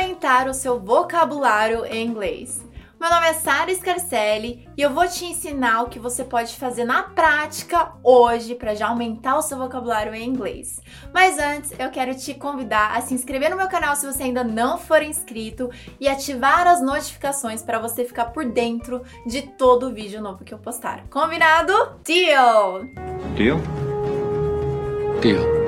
aumentar o seu vocabulário em inglês. Meu nome é Sara Scarcelli e eu vou te ensinar o que você pode fazer na prática hoje para já aumentar o seu vocabulário em inglês. Mas antes, eu quero te convidar a se inscrever no meu canal se você ainda não for inscrito e ativar as notificações para você ficar por dentro de todo vídeo novo que eu postar. Combinado? Deal! Deal? Deal.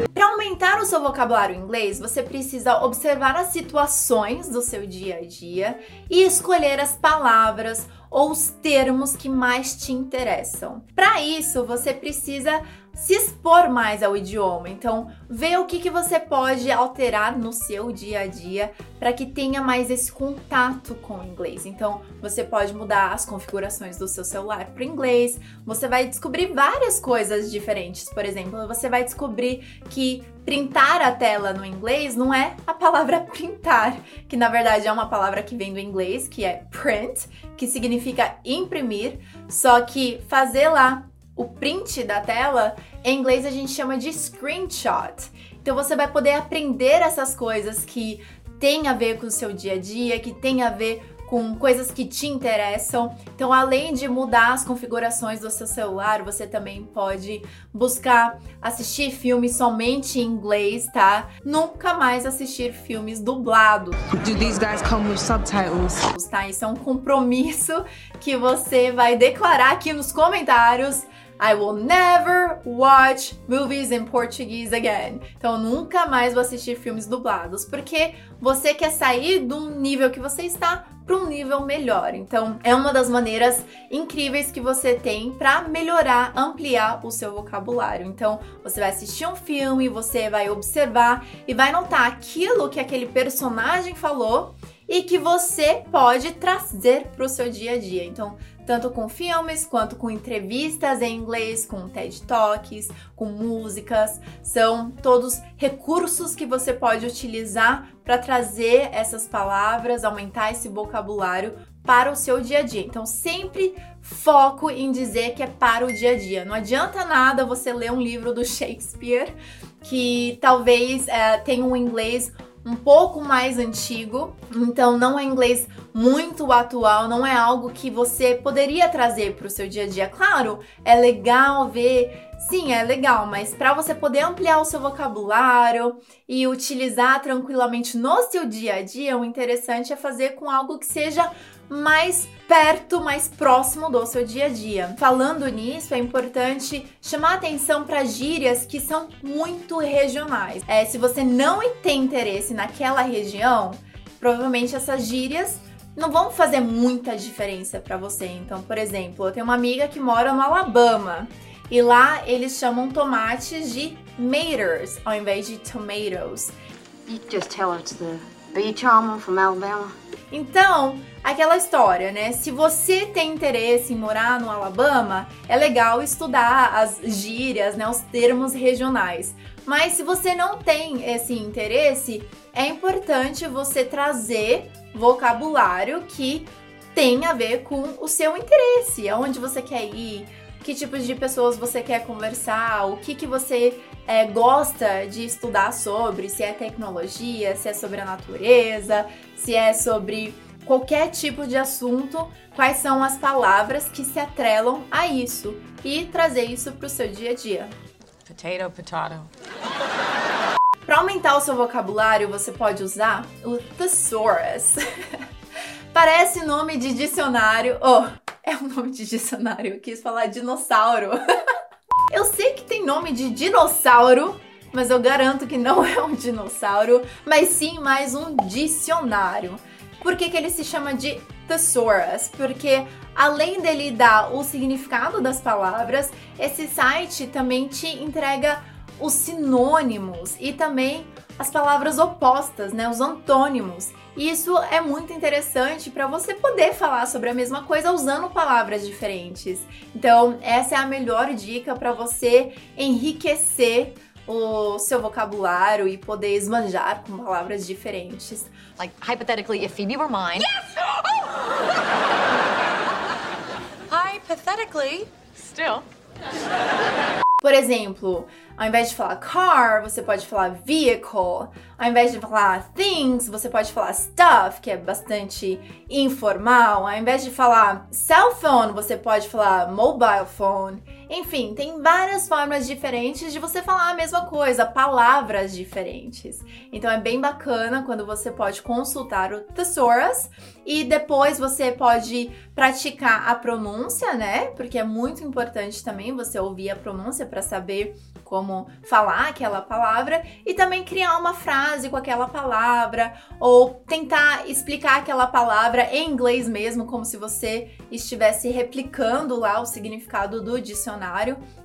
Aumentar o seu vocabulário inglês, você precisa observar as situações do seu dia a dia e escolher as palavras ou os termos que mais te interessam. Para isso, você precisa se expor mais ao idioma. Então, ver o que, que você pode alterar no seu dia a dia para que tenha mais esse contato com o inglês. Então, você pode mudar as configurações do seu celular para inglês. Você vai descobrir várias coisas diferentes. Por exemplo, você vai descobrir que printar a tela no inglês não é a palavra printar, que na verdade é uma palavra que vem do inglês, que é print, que significa imprimir, só que fazer lá o print da tela, em inglês a gente chama de screenshot. Então você vai poder aprender essas coisas que tem a ver com o seu dia a dia, que tem a ver com coisas que te interessam. Então, além de mudar as configurações do seu celular, você também pode buscar assistir filmes somente em inglês, tá? Nunca mais assistir filmes dublados. Do these guys come with subtitles? Tá? Isso é um compromisso que você vai declarar aqui nos comentários I will never watch movies in Portuguese again. Então, nunca mais vou assistir filmes dublados, porque você quer sair de um nível que você está para um nível melhor. Então, é uma das maneiras incríveis que você tem para melhorar, ampliar o seu vocabulário. Então, você vai assistir um filme, você vai observar e vai notar aquilo que aquele personagem falou e que você pode trazer para o seu dia a dia. Então, tanto com filmes quanto com entrevistas em inglês, com TED Talks, com músicas, são todos recursos que você pode utilizar para trazer essas palavras, aumentar esse vocabulário para o seu dia a dia. Então, sempre foco em dizer que é para o dia a dia. Não adianta nada você ler um livro do Shakespeare que talvez é, tenha um inglês um pouco mais antigo, então não é inglês muito atual, não é algo que você poderia trazer para o seu dia a dia. Claro, é legal ver, sim, é legal, mas para você poder ampliar o seu vocabulário e utilizar tranquilamente no seu dia a dia, o interessante é fazer com algo que seja mais perto, mais próximo do seu dia a dia. Falando nisso, é importante chamar atenção para gírias que são muito regionais. É, se você não tem interesse naquela região, provavelmente essas gírias não vão fazer muita diferença para você. Então, por exemplo, eu tenho uma amiga que mora no Alabama e lá eles chamam tomates de maters ao invés de tomatoes. You just tell it's the beach almond from Alabama. Então, aquela história, né? Se você tem interesse em morar no Alabama, é legal estudar as gírias, né, os termos regionais. Mas se você não tem esse interesse, é importante você trazer vocabulário que tem a ver com o seu interesse, aonde você quer ir, que tipos de pessoas você quer conversar, o que, que você é, gosta de estudar sobre, se é tecnologia, se é sobre a natureza, se é sobre qualquer tipo de assunto, quais são as palavras que se atrelam a isso e trazer isso para o seu dia a dia. Potato, potato. Para aumentar o seu vocabulário, você pode usar o thesaurus. Parece nome de dicionário. Oh, é um nome de dicionário. Eu quis falar dinossauro. eu sei que tem nome de dinossauro, mas eu garanto que não é um dinossauro, mas sim mais um dicionário. Por que, que ele se chama de thesaurus? Porque além dele dar o significado das palavras, esse site também te entrega os sinônimos e também as palavras opostas, né, os antônimos. E isso é muito interessante para você poder falar sobre a mesma coisa usando palavras diferentes. Então, essa é a melhor dica para você enriquecer o seu vocabulário e poder esbanjar com palavras diferentes. Like hypothetically, if Phoebe were mine. Yes! Hypothetically, still. Por exemplo, Ao invés de falar car, você pode falar vehicle. Ao invés de falar things, você pode falar stuff, que é bastante informal. Ao invés de falar cell phone, você pode falar mobile phone. Enfim, tem várias formas diferentes de você falar a mesma coisa, palavras diferentes. Então é bem bacana quando você pode consultar o Thesaurus e depois você pode praticar a pronúncia, né? Porque é muito importante também você ouvir a pronúncia para saber como falar aquela palavra e também criar uma frase com aquela palavra ou tentar explicar aquela palavra em inglês mesmo, como se você estivesse replicando lá o significado do dicionário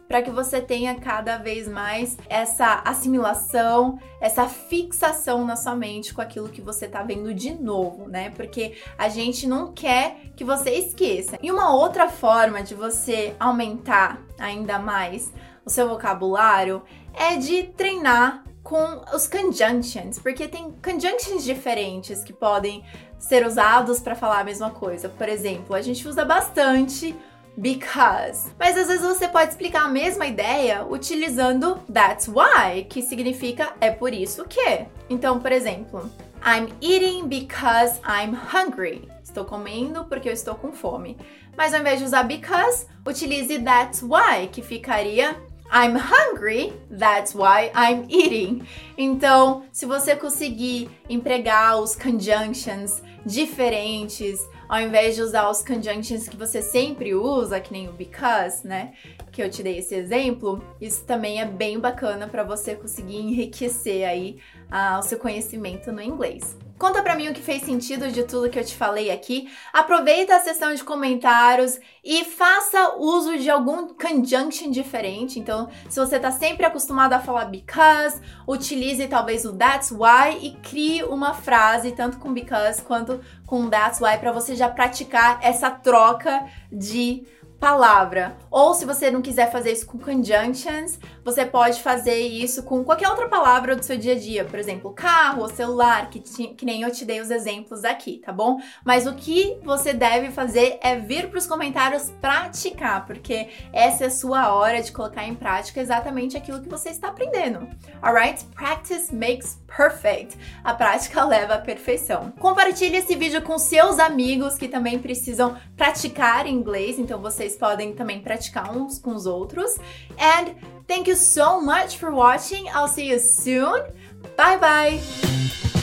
para que você tenha cada vez mais essa assimilação, essa fixação na sua mente com aquilo que você tá vendo de novo, né? Porque a gente não quer que você esqueça. E uma outra forma de você aumentar ainda mais o seu vocabulário é de treinar com os conjunctions, porque tem conjunctions diferentes que podem ser usados para falar a mesma coisa. Por exemplo, a gente usa bastante because, mas às vezes você pode explicar a mesma ideia utilizando that's why, que significa é por isso que. Então, por exemplo, I'm eating because I'm hungry. Estou comendo porque eu estou com fome. Mas ao invés de usar because, utilize that's why, que ficaria I'm hungry, that's why I'm eating. Então, se você conseguir empregar os conjunctions diferentes, ao invés de usar os conjunctions que você sempre usa, que nem o because, né? Que eu te dei esse exemplo, isso também é bem bacana para você conseguir enriquecer aí uh, o seu conhecimento no inglês. Conta pra mim o que fez sentido de tudo que eu te falei aqui. Aproveita a sessão de comentários e faça uso de algum conjunction diferente. Então, se você tá sempre acostumado a falar because, utilize talvez o that's why e crie uma frase tanto com because quanto com that's why para você já praticar essa troca de palavra. Ou se você não quiser fazer isso com conjunctions, você pode fazer isso com qualquer outra palavra do seu dia a dia, por exemplo, carro ou celular, que, que nem eu te dei os exemplos aqui, tá bom? Mas o que você deve fazer é vir para os comentários praticar, porque essa é a sua hora de colocar em prática exatamente aquilo que você está aprendendo. Alright? Practice makes perfect. A prática leva à perfeição. Compartilhe esse vídeo com seus amigos que também precisam praticar inglês, então você vocês podem também praticar uns com os outros. And thank you so much for watching. I'll see you soon. Bye bye!